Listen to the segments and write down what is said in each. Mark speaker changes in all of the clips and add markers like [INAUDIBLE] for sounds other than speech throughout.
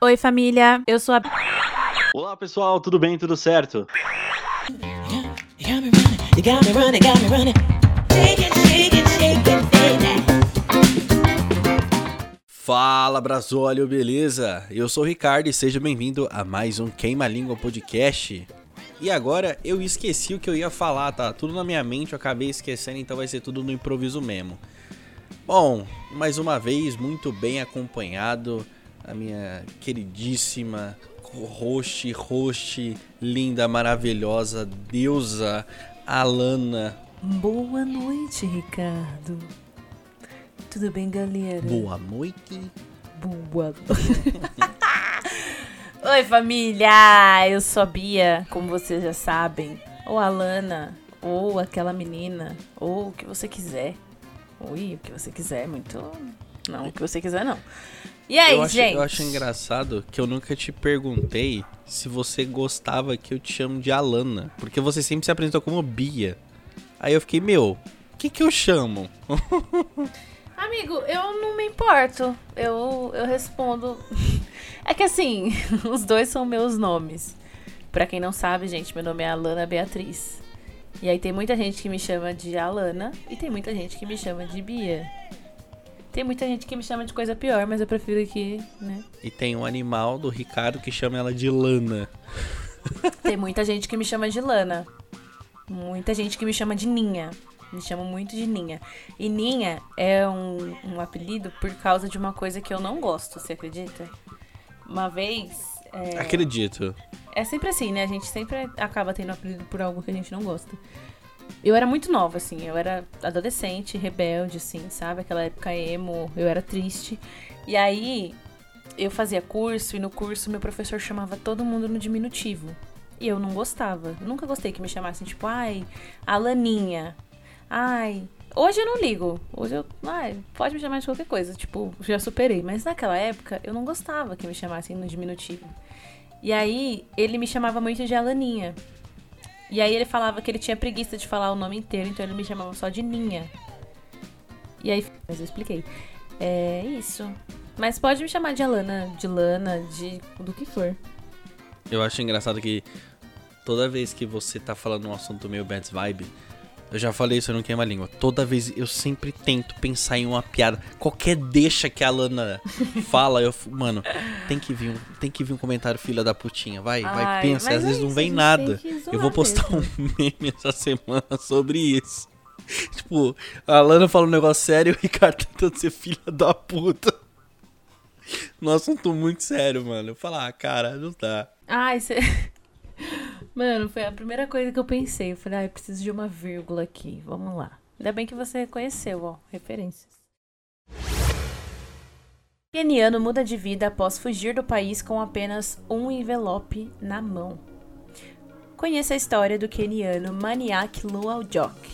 Speaker 1: Oi, família. Eu sou a.
Speaker 2: Olá, pessoal, tudo bem? Tudo certo? Fala, Brasólio, beleza? Eu sou o Ricardo e seja bem-vindo a mais um Queima Língua Podcast. E agora eu esqueci o que eu ia falar, tá? Tudo na minha mente, eu acabei esquecendo, então vai ser tudo no improviso mesmo. Bom, mais uma vez, muito bem acompanhado, a minha queridíssima host, host, linda, maravilhosa, deusa, Alana.
Speaker 1: Boa noite, Ricardo. Tudo bem, galera?
Speaker 2: Boa noite.
Speaker 1: Boa [LAUGHS] Oi, família! Eu sou a Bia, como vocês já sabem. Ou a Alana, ou aquela menina, ou o que você quiser. Oi, o que você quiser, muito. Não, o que você quiser, não. E aí,
Speaker 2: eu acho,
Speaker 1: gente?
Speaker 2: Eu acho engraçado que eu nunca te perguntei se você gostava que eu te chamo de Alana. Porque você sempre se apresentou como Bia. Aí eu fiquei, meu, o que que eu chamo? [LAUGHS]
Speaker 1: Amigo, eu não me importo. Eu, eu respondo. [LAUGHS] É que assim, [LAUGHS] os dois são meus nomes. Pra quem não sabe, gente, meu nome é Alana Beatriz. E aí tem muita gente que me chama de Alana e tem muita gente que me chama de Bia. Tem muita gente que me chama de coisa pior, mas eu prefiro que, né?
Speaker 2: E tem um animal do Ricardo que chama ela de Lana.
Speaker 1: Tem muita gente que me chama de Lana. Muita gente que me chama de Ninha. Me chamam muito de Ninha. E Ninha é um, um apelido por causa de uma coisa que eu não gosto, você acredita? Uma vez. É...
Speaker 2: Acredito.
Speaker 1: É sempre assim, né? A gente sempre acaba tendo apelido por algo que a gente não gosta. Eu era muito nova, assim. Eu era adolescente, rebelde, assim, sabe? Aquela época emo, eu era triste. E aí, eu fazia curso e no curso meu professor chamava todo mundo no diminutivo. E eu não gostava. Nunca gostei que me chamassem, tipo, ai, Alaninha. Ai. Hoje eu não ligo. Hoje eu. Ai, pode me chamar de qualquer coisa. Tipo, já superei. Mas naquela época eu não gostava que me chamassem no diminutivo. E aí, ele me chamava muito de Alaninha. E aí ele falava que ele tinha preguiça de falar o nome inteiro, então ele me chamava só de Ninha. E aí, mas eu expliquei. É isso. Mas pode me chamar de Alana, de Lana, de do que for.
Speaker 2: Eu acho engraçado que toda vez que você tá falando um assunto meio bad vibe, eu já falei isso, eu não queima a língua. Toda vez eu sempre tento pensar em uma piada. Qualquer deixa que a Lana [LAUGHS] fala, eu. Mano, tem que vir um, tem que vir um comentário, filha da putinha. Vai,
Speaker 1: Ai,
Speaker 2: vai, pensa. Às
Speaker 1: é
Speaker 2: vezes não
Speaker 1: isso,
Speaker 2: vem
Speaker 1: a gente
Speaker 2: nada. Eu vou postar
Speaker 1: mesmo.
Speaker 2: um [LAUGHS] meme essa semana sobre isso. Tipo, a Lana fala um negócio sério e o Ricardo tentando ser filha da puta. Num assunto muito sério, mano. Eu falar, ah, cara, não dá.
Speaker 1: Ai, você. [LAUGHS] Mano, foi a primeira coisa que eu pensei. Eu falei, ai, preciso de uma vírgula aqui. Vamos lá. Ainda bem que você reconheceu, ó, referências. Keniano muda de vida após fugir do país com apenas um envelope na mão. Conheça a história do keniano Maniak Lualjok,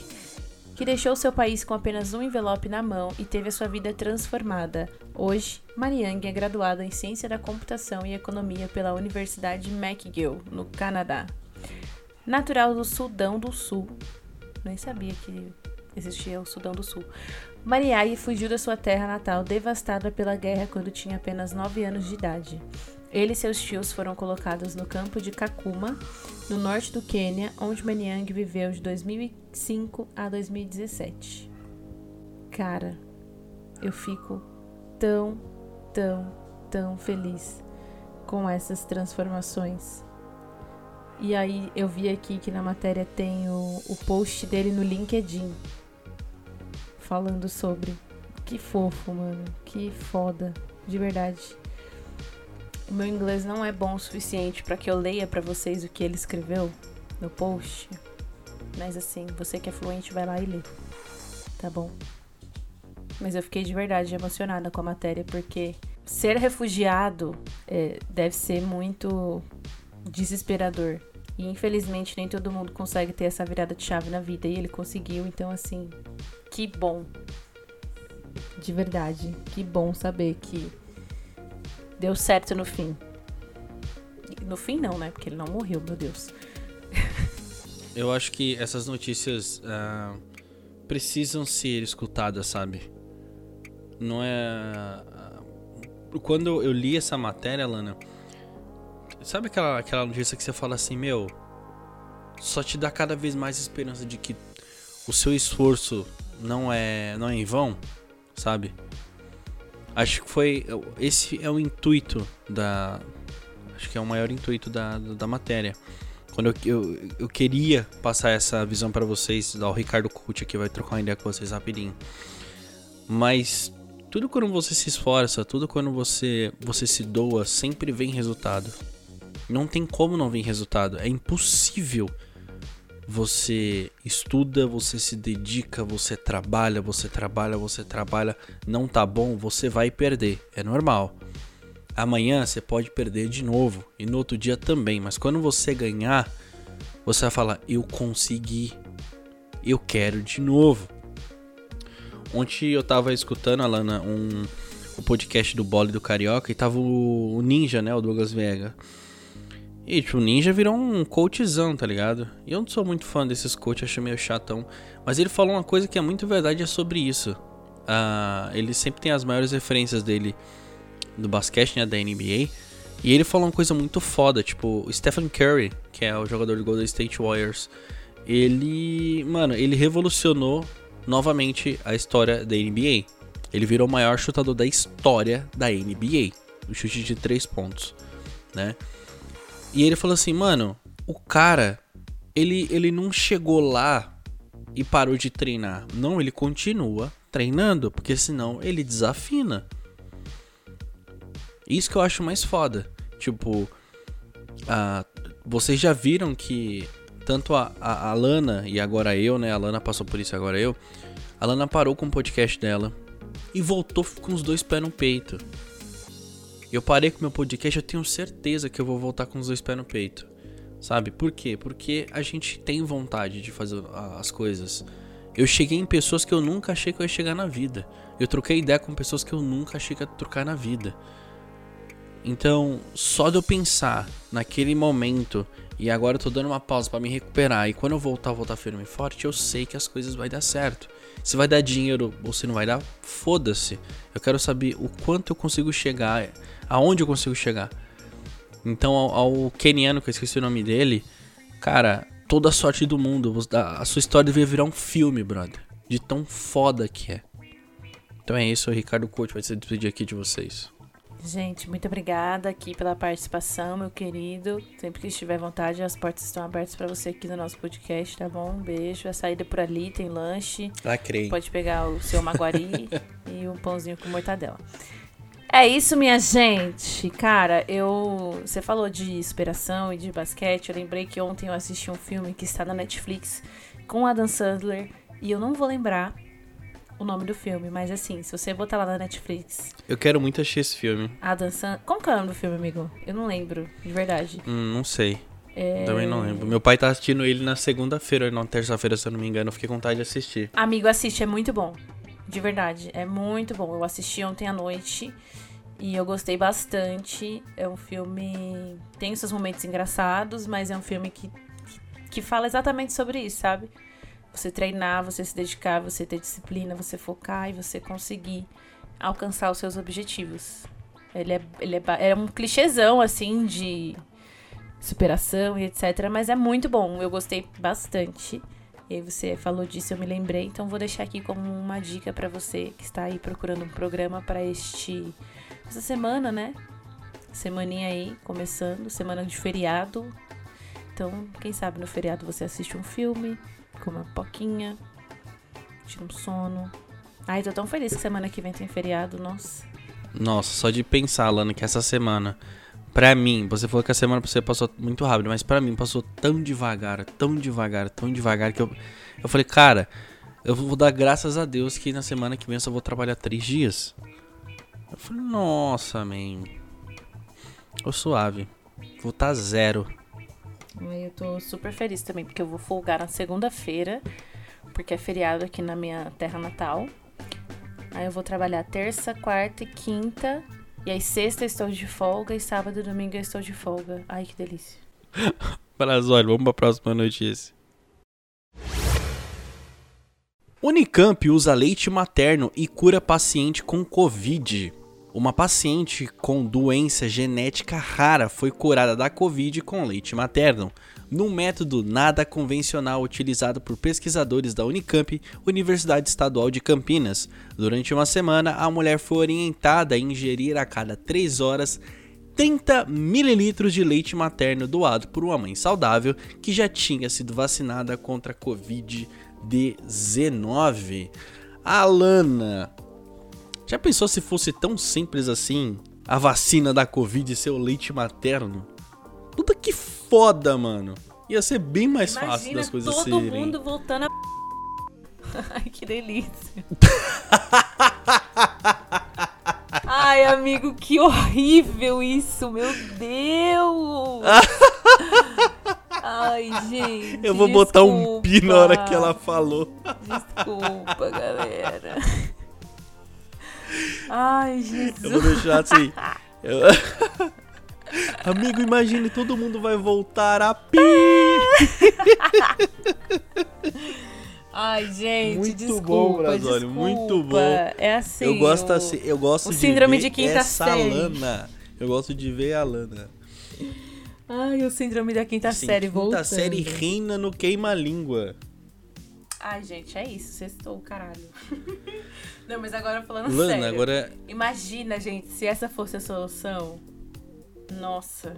Speaker 1: que deixou seu país com apenas um envelope na mão e teve a sua vida transformada. Hoje, Mariang é graduado em Ciência da Computação e Economia pela Universidade McGill, no Canadá. Natural do Sudão do Sul, nem sabia que existia o Sudão do Sul. Mariag fugiu da sua terra natal devastada pela guerra quando tinha apenas 9 anos de idade. Ele e seus tios foram colocados no campo de Kakuma, no norte do Quênia, onde Maniang viveu de 2005 a 2017. Cara, eu fico tão, tão, tão feliz com essas transformações. E aí eu vi aqui que na matéria tem o, o post dele no LinkedIn falando sobre. Que fofo, mano. Que foda. De verdade. O meu inglês não é bom o suficiente para que eu leia para vocês o que ele escreveu no post. Mas assim, você que é fluente vai lá e lê. Tá bom? Mas eu fiquei de verdade emocionada com a matéria porque ser refugiado é, deve ser muito desesperador. E infelizmente nem todo mundo consegue ter essa virada de chave na vida. E ele conseguiu, então assim, que bom. De verdade, que bom saber que deu certo no fim. No fim não, né? Porque ele não morreu, meu Deus. [LAUGHS]
Speaker 2: Eu acho que essas notícias ah, precisam ser escutadas, sabe? Não é. ah, quando eu li essa matéria, Lana, sabe aquela, aquela notícia que você fala assim, meu, só te dá cada vez mais esperança de que o seu esforço não é, não é em vão, sabe? Acho que foi. Esse é o intuito da. Acho que é o maior intuito da, da matéria. Quando eu, eu, eu queria passar essa visão para vocês, o Ricardo Couto aqui vai trocar uma ideia com vocês rapidinho. Mas tudo quando você se esforça, tudo quando você, você se doa, sempre vem resultado. Não tem como não vir resultado. É impossível você estuda, você se dedica, você trabalha, você trabalha, você trabalha, não tá bom, você vai perder, é normal. Amanhã você pode perder de novo e no outro dia também, mas quando você ganhar, você vai falar: Eu consegui, eu quero de novo. Ontem eu tava escutando, Alana, um, o podcast do Bole do Carioca e tava o, o Ninja, né, o Douglas Vega. E, tipo, o Ninja virou um coachzão, tá ligado? E eu não sou muito fã desses coaches, acho meio chatão. Mas ele falou uma coisa que é muito verdade, é sobre isso. Uh, ele sempre tem as maiores referências dele do basquete, né, da NBA. E ele falou uma coisa muito foda, tipo, o Stephen Curry, que é o jogador do Golden State Warriors, ele, mano, ele revolucionou novamente a história da NBA. Ele virou o maior chutador da história da NBA, o chute de três pontos, né? E ele falou assim, mano, o cara, ele, ele não chegou lá e parou de treinar. Não, ele continua treinando, porque senão ele desafina. Isso que eu acho mais foda. Tipo, a, vocês já viram que tanto a, a, a, Lana e agora eu, né? A Lana passou por isso, agora eu. A Lana parou com o podcast dela e voltou com os dois pés no peito. Eu parei com meu podcast, eu tenho certeza que eu vou voltar com os dois pés no peito. Sabe? Por quê? Porque a gente tem vontade de fazer as coisas. Eu cheguei em pessoas que eu nunca achei que eu ia chegar na vida. Eu troquei ideia com pessoas que eu nunca achei que ia trocar na vida. Então, só de eu pensar naquele momento e agora eu tô dando uma pausa para me recuperar e quando eu voltar, voltar firme e forte, eu sei que as coisas vai dar certo. Se vai dar dinheiro ou se não vai dar, foda-se. Eu quero saber o quanto eu consigo chegar aonde eu consigo chegar. Então, ao, ao keniano, que eu esqueci o nome dele, cara, toda a sorte do mundo. A sua história deveria virar um filme, brother. De tão foda que é. Então é isso, o Ricardo Couto vai se despedir aqui de vocês.
Speaker 1: Gente, muito obrigada aqui pela participação, meu querido. Sempre que estiver à vontade, as portas estão abertas para você aqui no nosso podcast, tá bom? Um beijo. A saída por ali tem lanche.
Speaker 2: Lacrei.
Speaker 1: Pode pegar o seu maguari [LAUGHS] e um pãozinho com mortadela. É isso, minha gente. Cara, eu. Você falou de inspiração e de basquete. Eu lembrei que ontem eu assisti um filme que está na Netflix com Adam Sandler. E eu não vou lembrar o nome do filme, mas assim, se você botar lá na Netflix.
Speaker 2: Eu quero muito assistir esse filme.
Speaker 1: Adam Sandler. Como que é o nome do filme, amigo? Eu não lembro, de verdade.
Speaker 2: Hum, não sei. É... Também não lembro. Meu pai tá assistindo ele na segunda-feira, na terça-feira, se eu não me engano. Eu fiquei com vontade de assistir.
Speaker 1: Amigo, assiste, é muito bom. De verdade, é muito bom. Eu assisti ontem à noite e eu gostei bastante. É um filme. Tem os seus momentos engraçados, mas é um filme que, que fala exatamente sobre isso, sabe? Você treinar, você se dedicar, você ter disciplina, você focar e você conseguir alcançar os seus objetivos. Ele é, ele é, é um clichêzão, assim, de superação e etc. Mas é muito bom. Eu gostei bastante. E aí você falou disso, eu me lembrei. Então vou deixar aqui como uma dica para você que está aí procurando um programa para este essa semana, né? Semaninha aí começando, semana de feriado. Então, quem sabe no feriado você assiste um filme, com uma poquinha, tira um sono. Ai, tô tão feliz que semana que vem tem feriado, nossa.
Speaker 2: Nossa, só de pensar, Lana, que essa semana, pra mim, você falou que a semana pra você passou muito rápido, mas pra mim passou tão devagar, tão devagar, tão devagar, que eu, eu falei, cara, eu vou dar graças a Deus que na semana que vem eu só vou trabalhar três dias. Eu falei, nossa, man. Ô suave. Vou estar tá zero.
Speaker 1: Eu tô super feliz também, porque eu vou folgar na segunda-feira, porque é feriado aqui na minha terra natal. Aí eu vou trabalhar terça, quarta e quinta. E aí sexta estou de folga e sábado e domingo eu estou de folga. Ai, que delícia. [LAUGHS]
Speaker 2: Brazório, vamos pra próxima notícia. Unicamp usa leite materno e cura paciente com Covid. Uma paciente com doença genética rara foi curada da Covid com leite materno, num método nada convencional utilizado por pesquisadores da Unicamp, Universidade Estadual de Campinas. Durante uma semana, a mulher foi orientada a ingerir a cada 3 horas 30 mililitros de leite materno doado por uma mãe saudável que já tinha sido vacinada contra a Covid-19. Alana, já pensou se fosse tão simples assim a vacina da Covid ser o leite materno? Puta que foda, mano. Ia ser bem mais
Speaker 1: Imagina
Speaker 2: fácil das coisas
Speaker 1: todo
Speaker 2: serem.
Speaker 1: mundo voltando a... [LAUGHS] Ai, que delícia. [LAUGHS] Ai, amigo, que horrível isso, meu Deus. Ai, gente.
Speaker 2: Eu vou botar um pi na hora que
Speaker 1: desculpa.
Speaker 2: ela falou.
Speaker 1: Desculpa, galera. Ai, Jesus.
Speaker 2: Eu vou deixar assim. [LAUGHS] Eu- [LAUGHS] Amigo, imagine, todo mundo vai voltar a pi. [LAUGHS]
Speaker 1: Ai, gente,
Speaker 2: Muito
Speaker 1: desculpa,
Speaker 2: bom, Brasólio, muito bom.
Speaker 1: É assim.
Speaker 2: eu gosto
Speaker 1: o-
Speaker 2: assim, eu gosto
Speaker 1: o
Speaker 2: de
Speaker 1: síndrome
Speaker 2: ver
Speaker 1: de quinta
Speaker 2: essa
Speaker 1: série.
Speaker 2: Lana. Eu gosto de ver a Lana.
Speaker 1: Ai, o síndrome da quinta série
Speaker 2: quinta
Speaker 1: voltando.
Speaker 2: série reina no queima-língua.
Speaker 1: Ai, gente, é isso. Sextou, caralho. [LAUGHS] Não, mas agora falando
Speaker 2: Lana,
Speaker 1: sério.
Speaker 2: agora
Speaker 1: Imagina, gente, se essa fosse a solução. Nossa.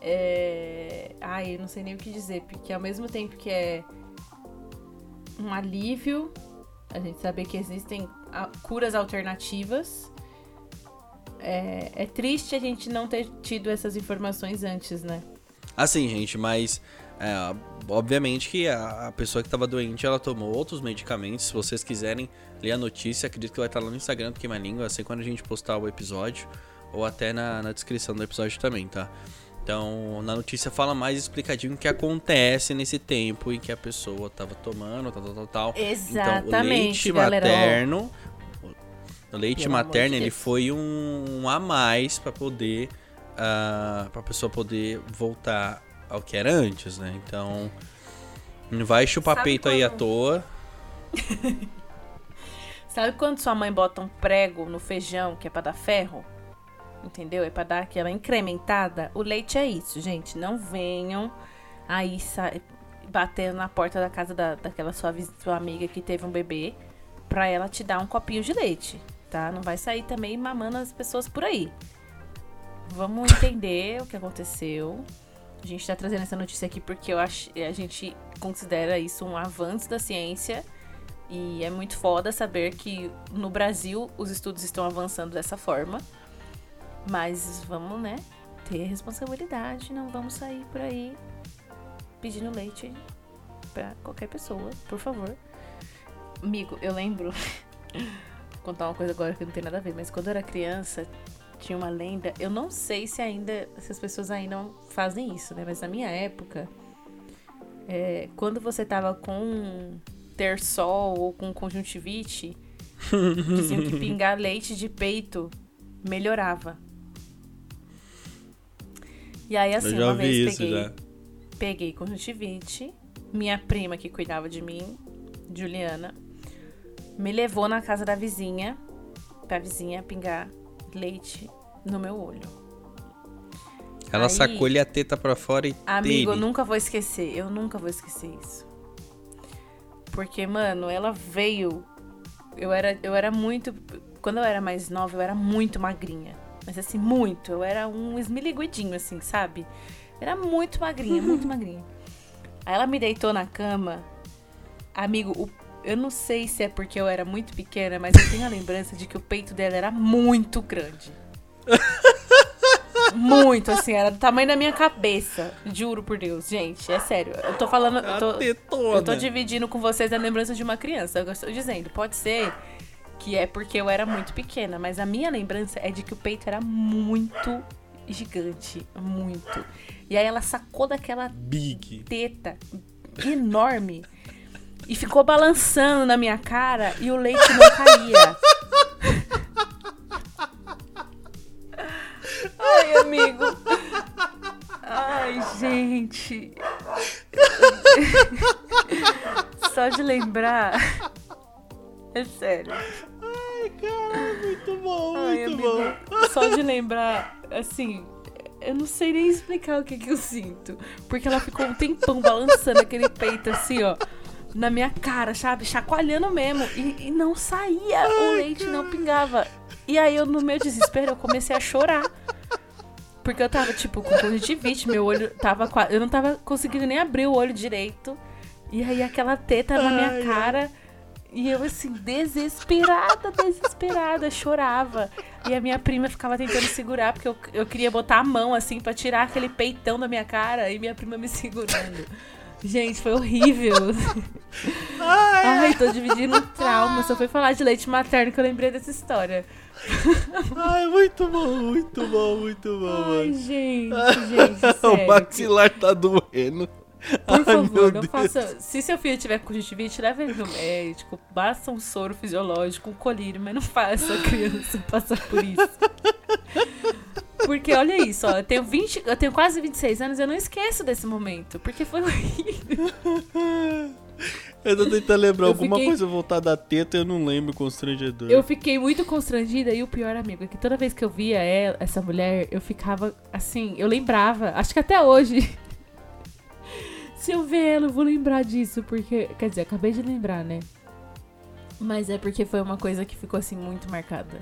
Speaker 1: É... Ai, eu não sei nem o que dizer, porque ao mesmo tempo que é um alívio, a gente saber que existem a- curas alternativas, é, é triste a gente não ter tido essas informações antes, né?
Speaker 2: Assim, gente, mas é, obviamente que a, a pessoa que tava doente, ela tomou outros medicamentos. Se vocês quiserem ler a notícia, acredito que vai estar lá no Instagram do Queima Língua, assim quando a gente postar o episódio, ou até na, na descrição do episódio também, tá? Então, na notícia fala mais explicadinho o que acontece nesse tempo em que a pessoa tava tomando, tal, tal, tal, tal. Então, o
Speaker 1: Exatamente,
Speaker 2: leite
Speaker 1: galera.
Speaker 2: materno, o leite
Speaker 1: Pelo de
Speaker 2: materno, ele foi um, um a mais pra poder, ah, pra pessoa poder voltar ao que era antes, né? Então, não vai chupar
Speaker 1: Sabe
Speaker 2: peito aí à
Speaker 1: quando-
Speaker 2: toa. [LAUGHS]
Speaker 1: Sabe quando sua mãe bota um prego no feijão que é pra dar ferro? Entendeu? É pra dar aquela incrementada. O leite é isso, gente. Não venham aí sa- batendo na porta da casa da, daquela sua, sua amiga que teve um bebê pra ela te dar um copinho de leite, tá? Não vai sair também mamando as pessoas por aí. Vamos entender o que aconteceu. A gente tá trazendo essa notícia aqui porque eu acho, a gente considera isso um avanço da ciência. E é muito foda saber que no Brasil os estudos estão avançando dessa forma. Mas vamos, né, ter responsabilidade, não vamos sair por aí pedindo leite pra qualquer pessoa, por favor. Amigo, eu lembro. [LAUGHS] Vou contar uma coisa agora que não tem nada a ver, mas quando eu era criança, tinha uma lenda. Eu não sei se ainda. se as pessoas ainda fazem isso, né? Mas na minha época, é, quando você tava com terçol ou com conjuntivite, [LAUGHS] diziam que pingar leite de peito melhorava. E aí, assim, uma vez peguei,
Speaker 2: já.
Speaker 1: peguei conjuntivite, minha prima que cuidava de mim, Juliana, me levou na casa da vizinha, pra vizinha pingar leite no meu olho.
Speaker 2: Ela
Speaker 1: Aí-
Speaker 2: sacou-lhe a teta pra fora e
Speaker 1: Amigo, eu
Speaker 2: teve.
Speaker 1: nunca vou esquecer. Eu nunca vou esquecer isso. Porque, mano, ela veio. Eu era, eu era muito. Quando eu era mais nova, eu era muito magrinha. Mas assim, muito. Eu era um esmiliguidinho, assim, sabe? Era muito magrinha, muito [LAUGHS] magrinha. Aí ela me deitou na cama. Amigo, o- eu não sei se é porque eu era muito pequena, mas eu tenho a lembrança de que o peito dela era muito grande. [LAUGHS] Muito, assim, era do tamanho da minha cabeça. Juro por Deus, gente, é sério. Eu tô falando. Eu tô,
Speaker 2: tetona.
Speaker 1: eu tô dividindo com vocês a lembrança de uma criança. Eu estou dizendo, pode ser que é porque eu era muito pequena, mas a minha lembrança é de que o peito era muito gigante. Muito. E aí ela sacou daquela
Speaker 2: Big.
Speaker 1: teta enorme e ficou balançando na minha cara e o leite não caía. Ai, amigo. Ai, gente. Só de lembrar. É sério.
Speaker 2: Ai, cara, muito bom,
Speaker 1: Ai,
Speaker 2: muito
Speaker 1: amigo,
Speaker 2: bom.
Speaker 1: Só de lembrar, assim, eu não sei nem explicar o que, que eu sinto. Porque ela ficou um tempão balançando aquele peito assim, ó. Na minha cara, sabe? Chacoalhando mesmo. E, e não saía. o leite não pingava. E aí eu, no meu desespero, eu comecei a chorar. Porque eu tava, tipo, com conjuntivite, meu olho tava quase. Eu não tava conseguindo nem abrir o olho direito. E aí aquela teta na minha
Speaker 2: Ai, ai.
Speaker 1: cara. E eu, assim, desesperada, desesperada, chorava. E a minha prima ficava tentando segurar, porque eu, eu queria botar a mão, assim, pra tirar aquele peitão da minha cara. E minha prima me segurando. Gente, foi horrível. Ai, tô dividindo um trauma. Só foi falar de leite materno que eu lembrei dessa história.
Speaker 2: Ai, muito bom, muito bom, muito bom,
Speaker 1: Ai,
Speaker 2: mano.
Speaker 1: gente, gente, [LAUGHS]
Speaker 2: o maxilar tá doendo.
Speaker 1: Por
Speaker 2: Ai,
Speaker 1: favor,
Speaker 2: meu
Speaker 1: não
Speaker 2: Deus.
Speaker 1: faça. Se seu filho tiver conjuntivite, leve ele no médico. Basta um soro fisiológico, um colírio, mas não faça a criança passar por isso. Porque olha isso, ó, eu tenho 20, eu tenho quase 26 anos, eu não esqueço desse momento, porque foi horrível.
Speaker 2: Eu tô tentando lembrar
Speaker 1: Eu
Speaker 2: alguma
Speaker 1: fiquei-
Speaker 2: coisa voltada à teta eu não lembro constrangedor.
Speaker 1: Eu fiquei muito constrangida e o pior, amigo, é que toda vez que eu via ela, essa mulher, eu ficava assim, eu lembrava, acho que até hoje. [LAUGHS] Se eu ver ela, eu vou lembrar disso, porque, quer dizer, acabei de lembrar, né? Mas é porque foi uma coisa que ficou assim muito marcada.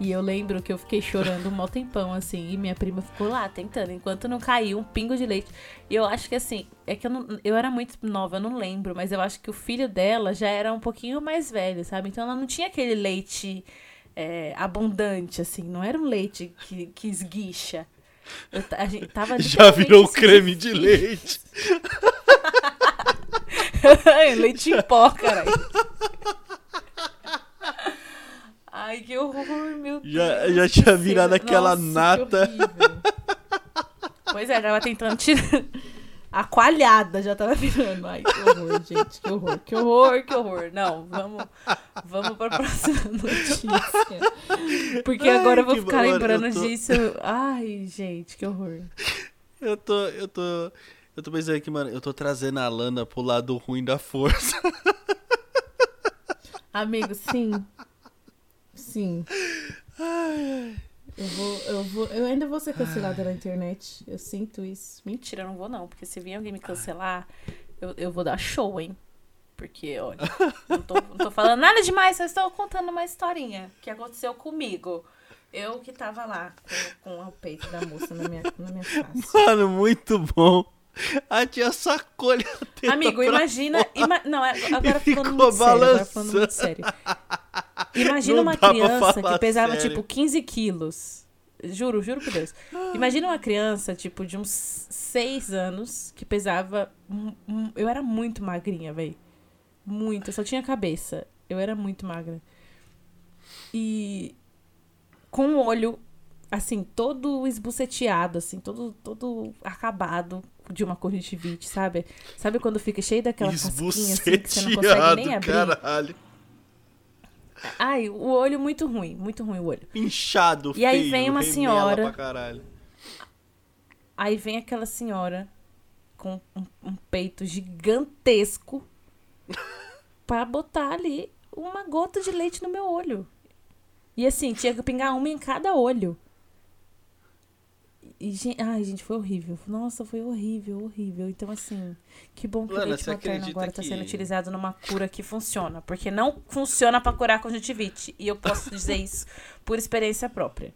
Speaker 1: E eu lembro que eu fiquei chorando um mau tempão, assim, e minha prima ficou lá tentando, enquanto não caiu um pingo de leite. E eu acho que assim, é que eu, não, eu era muito nova, eu não lembro, mas eu acho que o filho dela já era um pouquinho mais velho, sabe? Então ela não tinha aquele leite é, abundante, assim, não era um leite que, que esguicha. Eu a gente tava [LAUGHS]
Speaker 2: Já virou creme de leite. [LAUGHS]
Speaker 1: leite em pó, caralho. [LAUGHS] Ai, que horror, meu
Speaker 2: Já-
Speaker 1: Deus.
Speaker 2: já
Speaker 1: que
Speaker 2: tinha virado aquela
Speaker 1: Nossa,
Speaker 2: nata.
Speaker 1: Pois é, tava tentando tirar. [LAUGHS] A coalhada já tava virando. Ai, que horror, gente. Que horror, que horror, que horror. Não, vamos, vamos pra próxima [LAUGHS] notícia. Porque
Speaker 2: Ai,
Speaker 1: agora eu vou ficar lembrando
Speaker 2: tô-
Speaker 1: disso. Ai, gente, que horror.
Speaker 2: Eu tô, eu tô, eu tô pensando aqui, mano, eu tô trazendo a Lana pro lado ruim da força.
Speaker 1: Amigo, sim. Sim. Eu vou, eu vou, eu ainda vou ser cancelada na internet. Eu sinto isso. Mentira, eu não vou não, porque se vir alguém me cancelar, eu, eu vou dar show, hein? Porque, olha, não tô, não tô falando nada demais, só estou contando uma historinha que aconteceu comigo. Eu que tava lá com, com o peito da moça na minha, na minha face.
Speaker 2: Mano, muito bom. A tia sacou-lhe a teta
Speaker 1: Amigo,
Speaker 2: pra
Speaker 1: imagina. ima- não, é- agora falando
Speaker 2: ficou
Speaker 1: muito sério. Agora falando
Speaker 2: balançando.
Speaker 1: muito sério. Imagina
Speaker 2: Não
Speaker 1: uma criança que pesava
Speaker 2: sério.
Speaker 1: tipo 15 quilos. Juro, juro por Deus. Imagina uma criança, tipo, de uns 6 anos, que pesava. Eu era muito magrinha, velho. Muito. Eu só tinha cabeça. Eu era muito magra. E. Com o olho, assim, todo esbuceteado, assim, todo, todo acabado de uma conjuntivite, sabe? Sabe quando fica cheio daquela casquinha, assim, que você não consegue nem abrir?
Speaker 2: caralho.
Speaker 1: Ai, o olho muito ruim, muito ruim o olho.
Speaker 2: Inchado,
Speaker 1: E aí
Speaker 2: feio,
Speaker 1: vem uma senhora-
Speaker 2: pra caralho.
Speaker 1: Aí vem aquela senhora com um, um peito gigantesco [LAUGHS] pra botar ali uma gota de leite no meu olho. E assim, tinha que pingar uma em cada olho. E, gen- ai, gente, foi horrível. Nossa, foi horrível, horrível. Então, assim, que bom que o
Speaker 2: Lana,
Speaker 1: leite
Speaker 2: você
Speaker 1: materno agora tá
Speaker 2: que-
Speaker 1: sendo utilizado numa cura que funciona. Porque não funciona pra curar conjuntivite. E eu posso dizer isso por experiência própria.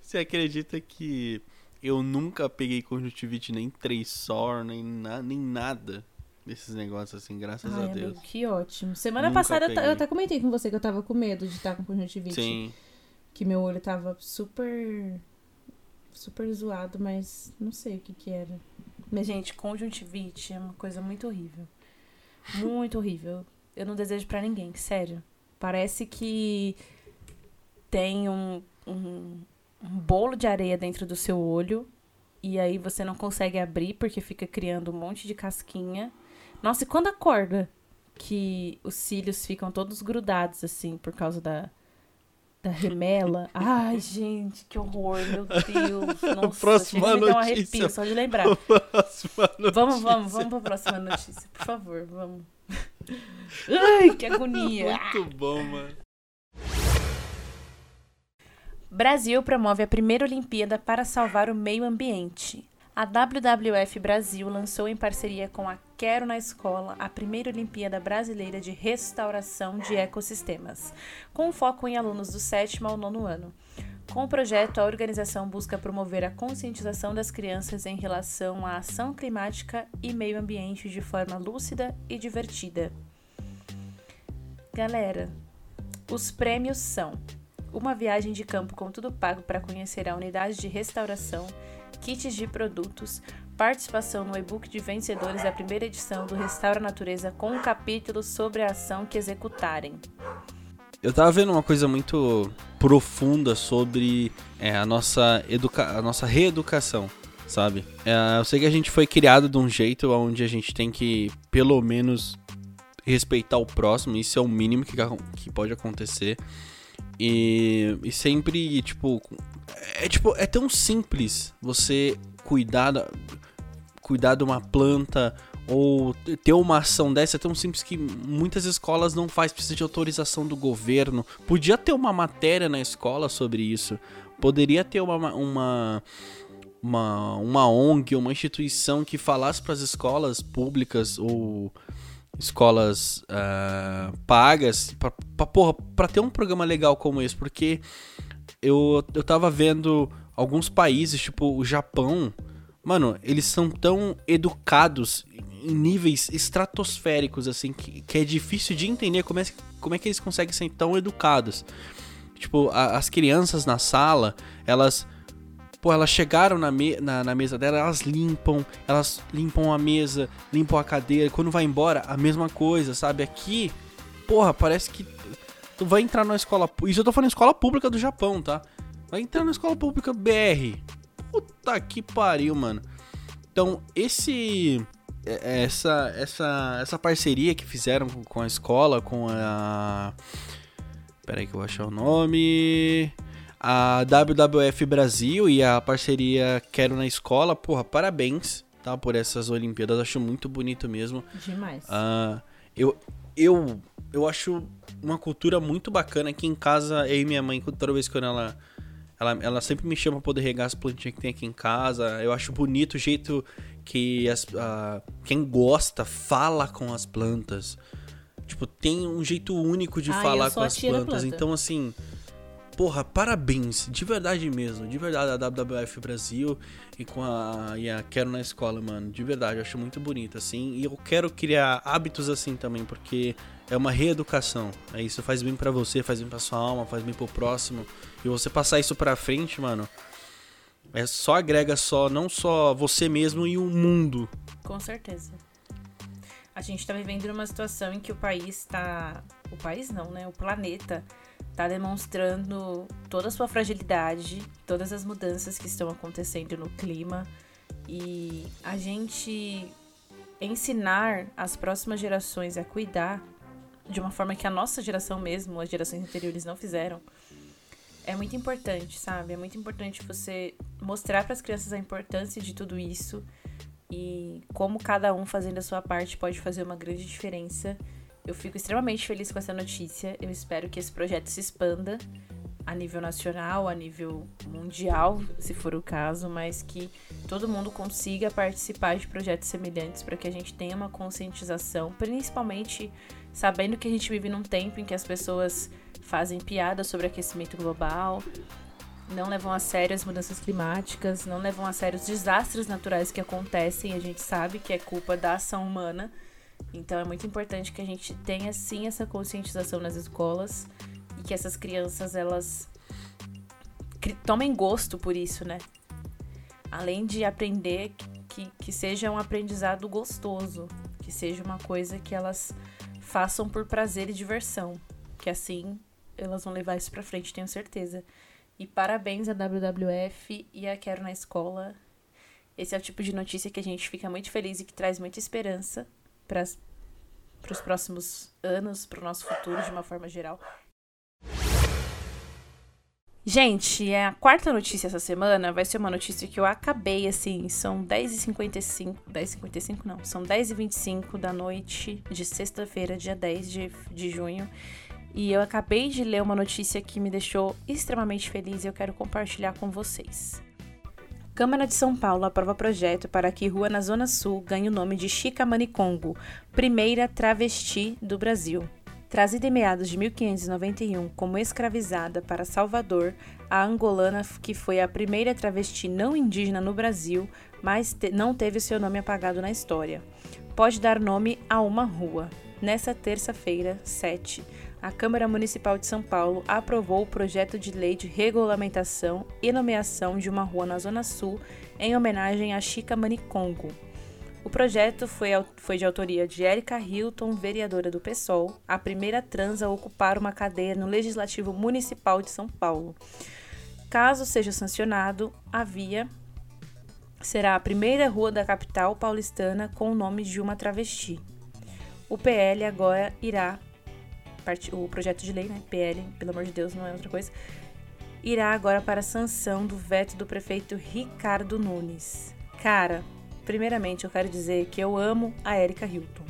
Speaker 2: Você acredita que eu nunca peguei conjuntivite nem três sor, nem, na, nem nada desses negócios assim, graças
Speaker 1: Ai,
Speaker 2: a Deus.
Speaker 1: amigo, que ótimo. Semana
Speaker 2: Nunca
Speaker 1: passada eu até comentei com você que eu tava com medo de estar com conjuntivite.
Speaker 2: Sim.
Speaker 1: Que meu olho tava super. Super zoado, mas não sei o que que era. Mas, gente, conjuntivite é uma coisa muito horrível. Muito horrível. Eu não desejo pra ninguém, sério. Parece que tem um, um, um bolo de areia dentro do seu olho. E aí você não consegue abrir porque fica criando um monte de casquinha. Nossa, e quando acorda? Que os cílios ficam todos grudados, assim, por causa da, da remela. Ai, gente, que horror, meu Deus. [LAUGHS] Nossa,
Speaker 2: próxima
Speaker 1: chega notícia. Me um arrepio só de lembrar. [LAUGHS] Vamos, vamos, vamos pra próxima notícia, por favor, vamos. [LAUGHS] Ai, que agonia.
Speaker 2: Muito bom, mano.
Speaker 1: Brasil promove a primeira Olimpíada para salvar o meio ambiente. A WWF Brasil lançou em parceria com a Quero na Escola a primeira Olimpíada Brasileira de Restauração de Ecossistemas, com foco em alunos do sétimo ao nono ano. Com o projeto, a organização busca promover a conscientização das crianças em relação à ação climática e meio ambiente de forma lúcida e divertida. Galera, os prêmios são uma viagem de campo com tudo pago para conhecer a unidade de restauração, kits de produtos, participação no e-book de vencedores da primeira edição do Restaura Natureza com um capítulo sobre a ação que executarem.
Speaker 2: Eu tava vendo uma coisa muito profunda sobre é, a, nossa educa a nossa reeducação, sabe? É, eu sei que a gente foi criado de um jeito onde a gente tem que, pelo menos, respeitar o próximo, isso é o mínimo que, que pode acontecer. E, e sempre, tipo, é tipo, é tão simples você cuidar da, cuidar de uma planta ou ter uma ação dessa é tão simples que muitas escolas não faz, precisa de autorização do governo. Podia ter uma matéria na escola sobre isso. Poderia ter uma, uma, uma, uma ONG, uma instituição que falasse para as escolas públicas ou escolas uh, pagas pra ter um programa legal como esse, porque eu, eu tava vendo alguns países, tipo o Japão, mano, eles são tão educados em níveis estratosféricos, assim, que, que é difícil de entender como é, como é que eles conseguem ser tão educados. Tipo, a, as crianças na sala, elas Pô, elas chegaram na, me na, na, mesa dela, elas limpam, elas limpam a mesa, limpam a cadeira. Quando vai embora, a mesma coisa, sabe? Aqui, porra, parece que tu vai entrar na escola. Isso eu tô falando escola pública do Japão, tá? Vai entrar na escola pública BR. Puta que pariu, mano. Então, esse. É, essa, essa, essa parceria que fizeram com a escola, com a. Pera aí que eu vou achar o nome a WWF Brasil e a parceria Quero na Escola, porra, parabéns, tá? Por essas Olimpíadas, acho muito bonito mesmo.
Speaker 1: Demais.
Speaker 2: Uh, eu, eu, eu acho uma cultura muito bacana aqui em casa, eu e minha mãe, toda vez que ela, ela, ela sempre me chama pra poder regar as plantinhas que tem aqui em casa. Eu acho bonito o jeito que as, uh, quem gosta fala com as plantas. Tipo, tem um jeito único de falar com as plantas. Planta. Então, assim, porra, parabéns, de verdade mesmo, de verdade a WWF Brasil e com a, e a Quero na Escola, mano, de verdade, eu acho muito bonito, assim, e eu quero criar hábitos assim também, porque é uma reeducação, é isso faz bem para você, faz bem pra sua alma, faz bem pro próximo, e você passar isso pra frente, mano, é só agrega só, não só você mesmo e o mundo.
Speaker 1: Com certeza. A gente tá vivendo numa situação em que o país tá, o país não, né, o planeta está demonstrando toda a sua fragilidade, todas as mudanças que estão acontecendo no clima e a gente ensinar as próximas gerações a cuidar de uma forma que a nossa geração mesmo, as gerações anteriores não fizeram, é muito importante, sabe? É muito importante você mostrar para as crianças a importância de tudo isso e como cada um fazendo a sua parte pode fazer uma grande diferença eu fico extremamente feliz com essa notícia. Eu espero que esse projeto se expanda a nível nacional, a nível mundial, se for o caso, mas que todo mundo consiga participar de projetos semelhantes para que a gente tenha uma conscientização, principalmente sabendo que a gente vive num tempo em que as pessoas fazem piada sobre aquecimento global, não levam a sério as mudanças climáticas, não levam a sério os desastres naturais que acontecem, a gente sabe que é culpa da ação humana. Então é muito importante que a gente tenha sim essa conscientização nas escolas e que essas crianças elas tomem gosto por isso, né? Além de aprender que, que seja um aprendizado gostoso, que seja uma coisa que elas façam por prazer e diversão, que assim elas vão levar isso para frente, tenho certeza. E parabéns à WWF e a Quero na Escola. Esse é o tipo de notícia que a gente fica muito feliz e que traz muita esperança para os próximos anos, para o nosso futuro de uma forma geral. Gente, é a quarta notícia essa semana vai ser uma notícia que eu acabei, assim, são 10h55, 10h55 não, são 10h25 da noite de sexta-feira, dia 10 de, de junho, E eu acabei de ler uma notícia que me deixou extremamente feliz e eu quero compartilhar com vocês. Câmara de São Paulo aprova projeto para que rua na Zona Sul ganhe o nome de Chica Manicongo, primeira travesti do Brasil. Trazida em meados de 1591 como escravizada para Salvador, a angolana, que foi a primeira travesti não indígena no Brasil, mas te não teve seu nome apagado na história, pode dar nome a uma rua. Nessa terça-feira, 7, a Câmara Municipal de São Paulo aprovou o projeto de lei de regulamentação e nomeação de uma rua na Zona Sul em homenagem a Chica Manicongo, o projeto foi, foi de autoria de Erika Hilton, vereadora do PSOL, a primeira trans a ocupar uma cadeira no Legislativo Municipal de São Paulo. Caso seja sancionado, a via será a primeira rua da capital paulistana com o nome de uma travesti. O PL agora irá, o projeto de lei, né? PL, pelo amor de Deus, não é outra coisa, irá agora para a sanção do veto do prefeito Ricardo Nunes. Cara, primeiramente eu quero dizer que eu amo a Erika Hilton.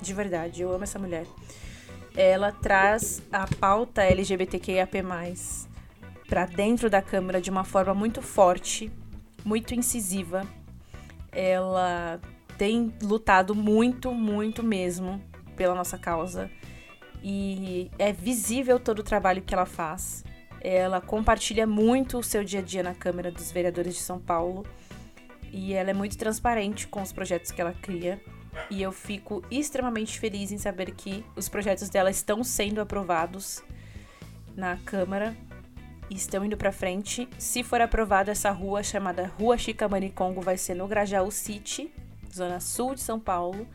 Speaker 1: De verdade, eu amo essa mulher. Ela traz a pauta LGBTQIAP+, para dentro da Câmara de uma forma muito forte, muito incisiva. Ela tem lutado muito, muito mesmo pela nossa causa. E é visível todo o trabalho que ela faz. Ela compartilha muito o seu dia a dia na Câmara dos Vereadores de São Paulo e ela é muito transparente com os projetos que ela cria. E eu fico extremamente feliz em saber que os projetos dela estão sendo aprovados na Câmara e estão indo para frente. Se for aprovada essa rua chamada Rua Chica Manicongo vai ser no Grajaú City, zona sul de São Paulo.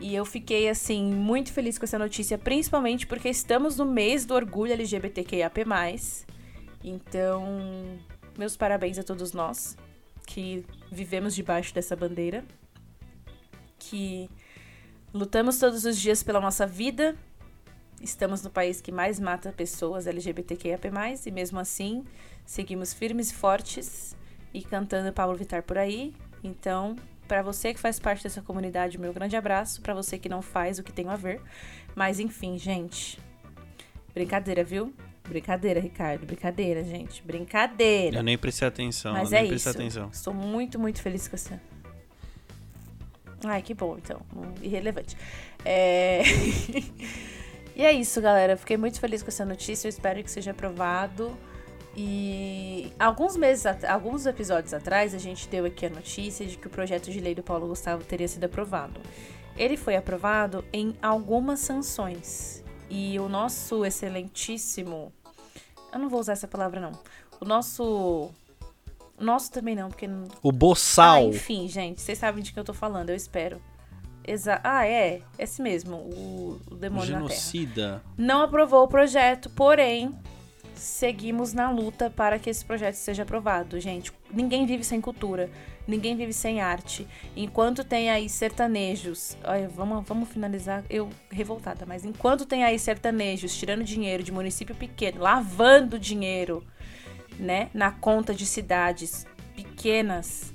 Speaker 1: E eu fiquei assim muito feliz com essa notícia, principalmente porque estamos no mês do orgulho LGBTQIAP+. Então, meus parabéns a todos nós que vivemos debaixo dessa bandeira, que lutamos todos os dias pela nossa vida. Estamos no país que mais mata pessoas LGBTQIAP+, e mesmo assim seguimos firmes e fortes e cantando Paulo Vittar por aí. Então, para você que faz parte dessa comunidade, meu grande abraço. Para você que não faz, o que tem a ver. Mas enfim, gente. Brincadeira, viu? Brincadeira, Ricardo. Brincadeira, gente. Brincadeira.
Speaker 2: Eu nem prestei atenção.
Speaker 1: Mas
Speaker 2: é
Speaker 1: isso.
Speaker 2: Atenção.
Speaker 1: Estou muito, muito feliz com você. Ai, que bom, então. Irrelevante. É... [LAUGHS] e é isso, galera. Fiquei muito feliz com essa notícia. Eu espero que seja aprovado. E alguns meses, alguns episódios atrás, a gente deu aqui a notícia de que o projeto de lei do Paulo Gustavo teria sido aprovado. Ele foi aprovado em algumas sanções. E o nosso excelentíssimo eu não vou usar essa palavra, não. O nosso. Nosso também não, porque.
Speaker 2: O boçal. Ah,
Speaker 1: enfim, gente, vocês sabem de que eu tô falando, eu espero. Exa ah, é. Esse mesmo, o, o demônio
Speaker 2: Genocida.
Speaker 1: na Terra. Não aprovou o projeto, porém, seguimos na luta para que esse projeto seja aprovado, gente. Ninguém vive sem cultura, ninguém vive sem arte. Enquanto tem aí sertanejos, olha, vamos, vamos finalizar, eu revoltada, mas enquanto tem aí sertanejos tirando dinheiro de município pequeno, lavando dinheiro, né, na conta de cidades pequenas,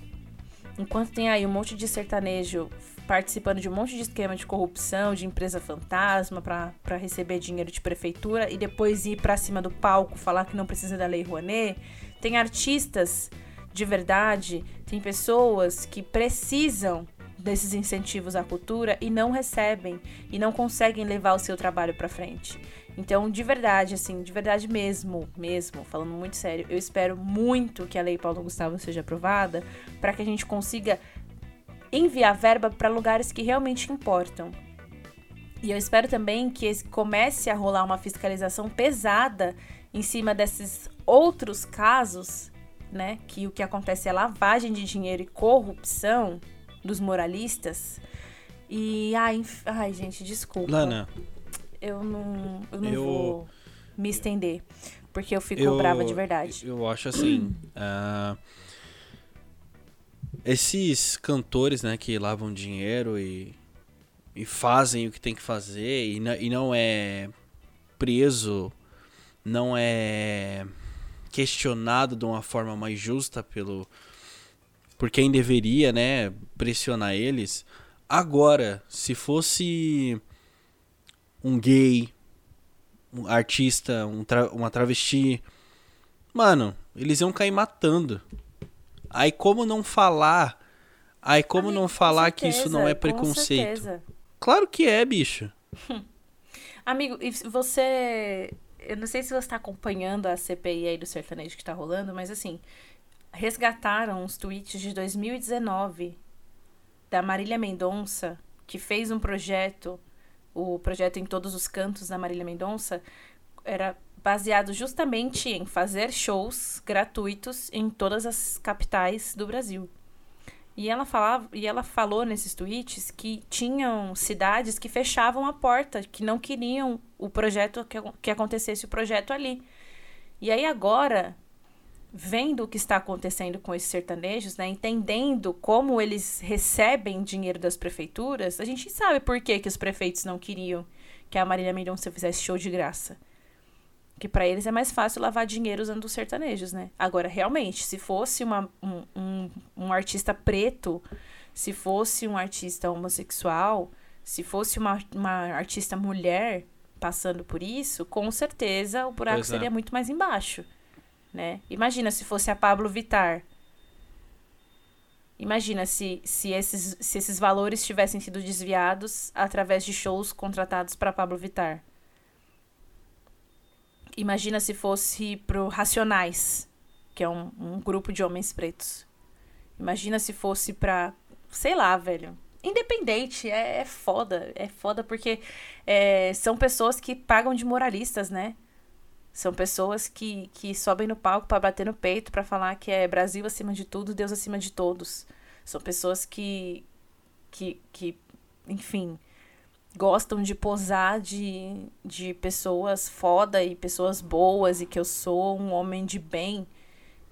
Speaker 1: enquanto tem aí um monte de sertanejo participando de um monte de esquema de corrupção, de empresa fantasma para receber dinheiro de prefeitura e depois ir para cima do palco falar que não precisa da Lei Rouanet. Tem artistas de verdade, tem pessoas que precisam desses incentivos à cultura e não recebem e não conseguem levar o seu trabalho para frente. Então, de verdade, assim, de verdade mesmo, mesmo, falando muito sério, eu espero muito que a Lei Paulo Gustavo seja aprovada para que a gente consiga enviar verba para lugares que realmente importam. E eu espero também que comece a rolar uma fiscalização pesada em cima desses outros casos, né? Que o que acontece é lavagem de dinheiro e corrupção dos moralistas. E ai, ai gente, desculpa.
Speaker 2: Lana,
Speaker 1: eu não, eu não eu... vou me estender, porque eu fico eu, brava de verdade.
Speaker 2: Eu acho assim, uh, [CLEARS THROAT] esses cantores, né, que lavam dinheiro e, e fazem o que tem que fazer e, e não é preso, não é questionado de uma forma mais justa pelo por quem deveria, né, pressionar eles. Agora, se fosse um gay, um artista, um tra uma travesti. Mano, eles iam cair matando. Aí como não falar? Aí como Amigo, não falar certeza, que isso não é preconceito? Claro que é, bicho. [LAUGHS]
Speaker 1: Amigo, e você. Eu não sei se você tá acompanhando a CPI aí do sertanejo que tá rolando, mas assim, resgataram os tweets de 2019 da Marília Mendonça, que fez um projeto, o projeto em todos os cantos da Marília Mendonça, era baseado justamente em fazer shows gratuitos em todas as capitais do Brasil. E ela, falava, e ela falou nesses tweets que tinham cidades que fechavam a porta, que não queriam o projeto, que, que acontecesse o projeto ali. E aí agora, vendo o que está acontecendo com esses sertanejos, né, entendendo como eles recebem dinheiro das prefeituras, a gente sabe por que, que os prefeitos não queriam que a Marília Mendonça fizesse show de graça. Que para eles é mais fácil lavar dinheiro usando os sertanejos, né? Agora, realmente, se fosse uma, um, um, um artista preto, se fosse um artista homossexual, se fosse uma, uma artista mulher passando por isso, com certeza o buraco seria muito mais embaixo né? Imagina se fosse a Pablo Vitar. Imagina se, se, esses, se esses valores tivessem sido desviados através de shows contratados para Pablo Vitar. Imagina se fosse pro Racionais, que é um, um grupo de homens pretos. Imagina se fosse pra. Sei lá, velho. Independente, é, é foda. É foda porque é, são pessoas que pagam de moralistas, né? São pessoas que, que sobem no palco para bater no peito, para falar que é Brasil acima de tudo, Deus acima de todos. São pessoas que, que, que enfim, gostam de posar de, de pessoas foda e pessoas boas e que eu sou um homem de bem.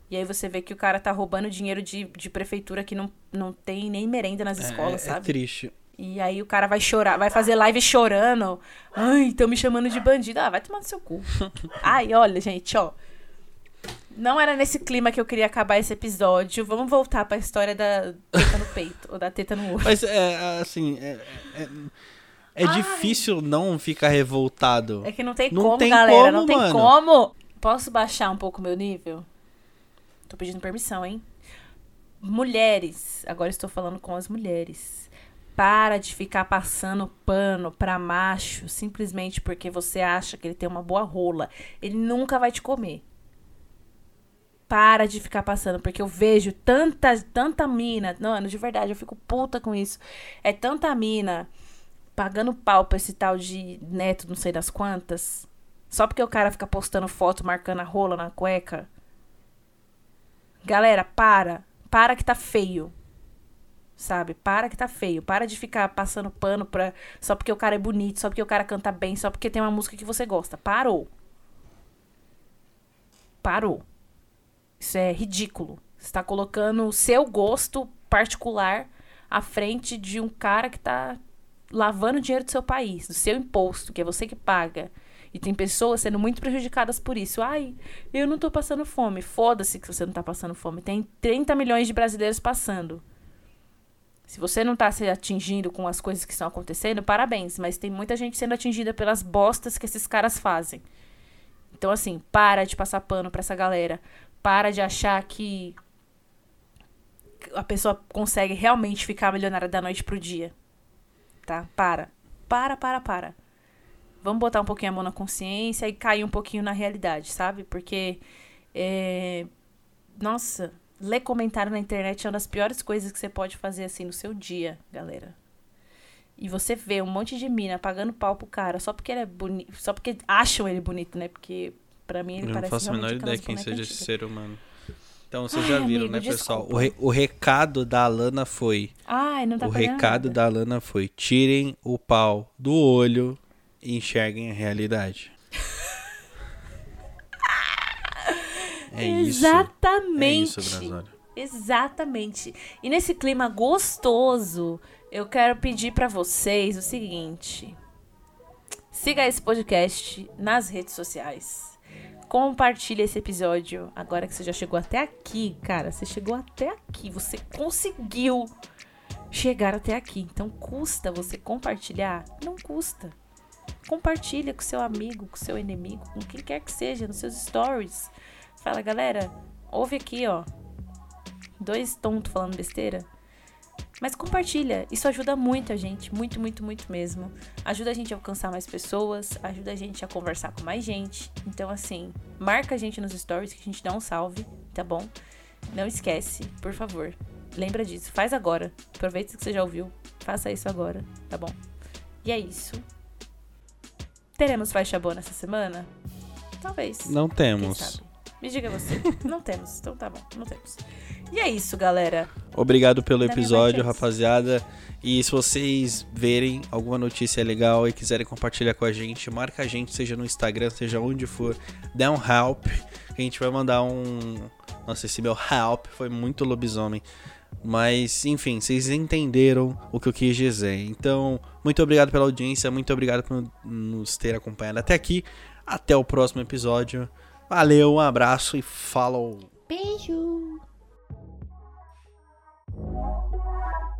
Speaker 1: E aí você vê que o cara tá roubando dinheiro de, de prefeitura que não, não tem nem merenda nas é, escolas,
Speaker 2: é,
Speaker 1: sabe?
Speaker 2: É triste.
Speaker 1: E aí o cara vai chorar, vai fazer live chorando. Ai, estão me chamando de bandido. Ah, vai tomar no seu cu. [LAUGHS] Ai, olha, gente, ó. Não era nesse clima que eu queria acabar esse episódio. Vamos voltar para a história da teta no peito, ou da teta no [LAUGHS] olho.
Speaker 2: Mas, é, assim, é, é, é difícil não ficar revoltado.
Speaker 1: É que não tem não como, tem galera. Como, não tem mano. como. Posso baixar um pouco o meu nível? Tô pedindo permissão, hein? Mulheres. Agora estou falando com as mulheres para de ficar passando pano para macho simplesmente porque você acha que ele tem uma boa rola. Ele nunca vai te comer. Para de ficar passando, porque eu vejo tanta, tanta mina. Mano, de verdade, eu fico puta com isso. É tanta mina pagando pau pra esse tal de neto, não sei das quantas. Só porque o cara fica postando foto marcando a rola na cueca. Galera, para. Para que tá feio sabe? Para que tá feio. Para de ficar passando pano pra, só porque o cara é bonito, só porque o cara canta bem, só porque tem uma música que você gosta. Parou. Parou. Isso é ridículo. Você está colocando o seu gosto particular à frente de um cara que tá lavando dinheiro do seu país, do seu imposto, que é você que paga. E tem pessoas sendo muito prejudicadas por isso. Ai, eu não tô passando fome. Foda-se que você não tá passando fome. Tem 30 milhões de brasileiros passando. Se você não está se atingindo com as coisas que estão acontecendo, parabéns, mas tem muita gente sendo atingida pelas bostas que esses caras fazem. Então, assim, para de passar pano pra essa galera. Para de achar que a pessoa consegue realmente ficar milionária da noite pro dia. Tá? Para. Para, para, para. Vamos botar um pouquinho a mão na consciência e cair um pouquinho na realidade, sabe? Porque. É... Nossa, ler comentário na internet é uma das piores coisas que você pode fazer assim no seu dia, galera. E você vê um monte de mina pagando pau pro cara só porque ele é bonito, só porque acham ele bonito, né? Porque para mim ele
Speaker 2: Eu
Speaker 1: parece
Speaker 2: não faço a menor ideia quem seja esse ser humano. Então vocês já viram, amigo, né, pessoal? O, re o, recado da Alana foi.
Speaker 1: Ai, não tá
Speaker 2: O recado nada. da Alana foi: tirem o pau do olho e enxerguem a realidade.
Speaker 1: É Exatamente. isso. É isso, Exatamente. E nesse clima gostoso, eu quero pedir para vocês o seguinte: siga esse podcast nas redes sociais. Compartilhe esse episódio. Agora que você já chegou até aqui, cara, você chegou até aqui, você conseguiu chegar até aqui. Então custa você compartilhar? Não custa. compartilha com seu amigo, com seu inimigo, com quem quer que seja, nos seus stories. Fala, galera, ouve aqui, ó. Dois tontos falando besteira. Mas compartilha, isso ajuda muito a gente, muito, muito, muito mesmo. Ajuda a gente a alcançar mais pessoas, ajuda a gente a conversar com mais gente. Então, assim, marca a gente nos stories que a gente dá um salve, tá bom? Não esquece, por favor. Lembra disso, faz agora. Aproveita que você já ouviu, faça isso agora, tá bom? E é isso. Teremos faixa boa nessa semana? Talvez.
Speaker 2: Não temos.
Speaker 1: Me diga você. não temos, então tá bom, não temos. E é isso, galera.
Speaker 2: Obrigado pelo episódio, rapaziada. E se vocês verem alguma notícia legal e quiserem compartilhar com a gente, marca a gente, seja no Instagram, seja onde for, dá um help. A gente vai mandar um. Nossa, esse meu [LAUGHS] help foi muito lobisomem. Mas, enfim, vocês entenderam o que eu quis dizer. Então, muito obrigado pela audiência, muito obrigado por nos ter acompanhado até aqui. Até o próximo episódio. Valeu, um abraço e falou!
Speaker 1: Beijo! Thank you.